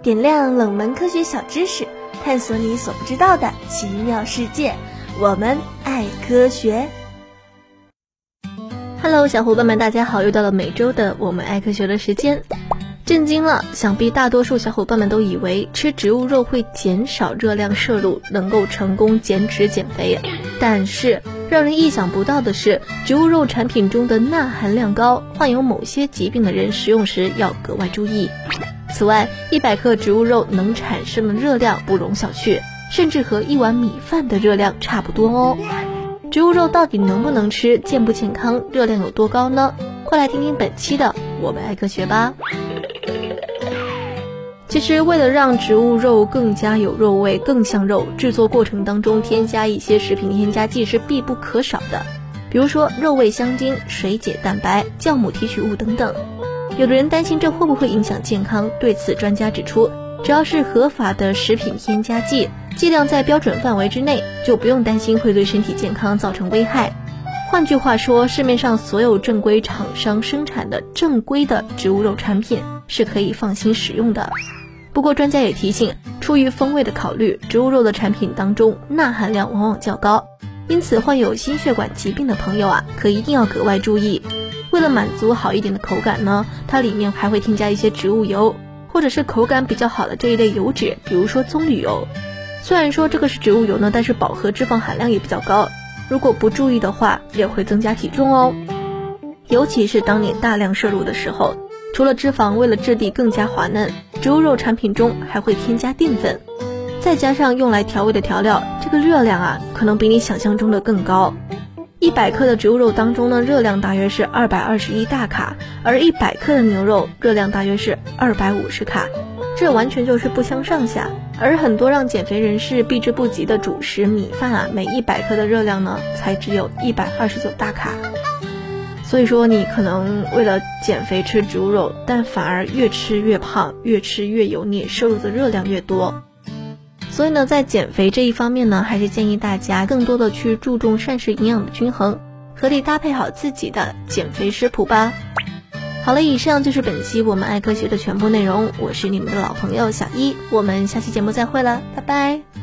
点亮冷门科学小知识，探索你所不知道的奇妙世界。我们爱科学。Hello，小伙伴们，大家好！又到了每周的我们爱科学的时间。震惊了，想必大多数小伙伴们都以为吃植物肉会减少热量摄入，能够成功减脂减肥。但是让人意想不到的是，植物肉产品中的钠含量高，患有某些疾病的人食用时要格外注意。此外，一百克植物肉能产生的热量不容小觑，甚至和一碗米饭的热量差不多哦。植物肉到底能不能吃，健不健康，热量有多高呢？快来听听本期的我们爱科学吧。其实，为了让植物肉更加有肉味、更像肉，制作过程当中添加一些食品添加剂是必不可少的，比如说肉味香精、水解蛋白、酵母提取物等等。有的人担心这会不会影响健康？对此，专家指出，只要是合法的食品添加剂，剂量在标准范围之内，就不用担心会对身体健康造成危害。换句话说，市面上所有正规厂商生产的正规的植物肉产品是可以放心使用的。不过，专家也提醒，出于风味的考虑，植物肉的产品当中钠含量往往较高，因此患有心血管疾病的朋友啊，可一定要格外注意。为了满足好一点的口感呢，它里面还会添加一些植物油，或者是口感比较好的这一类油脂，比如说棕榈油。虽然说这个是植物油呢，但是饱和脂肪含量也比较高，如果不注意的话，也会增加体重哦。尤其是当你大量摄入的时候，除了脂肪，为了质地更加滑嫩，植物肉产品中还会添加淀粉，再加上用来调味的调料，这个热量啊，可能比你想象中的更高。一百克的植物肉当中呢，热量大约是二百二十一大卡，而一百克的牛肉热量大约是二百五十卡，这完全就是不相上下。而很多让减肥人士避之不及的主食米饭啊，每一百克的热量呢，才只有一百二十九大卡。所以说，你可能为了减肥吃植物肉，但反而越吃越胖，越吃越油腻，摄入的热量越多。所以呢，在减肥这一方面呢，还是建议大家更多的去注重膳食营养的均衡，合理搭配好自己的减肥食谱吧。好了，以上就是本期我们爱科学的全部内容，我是你们的老朋友小一，我们下期节目再会了，拜拜。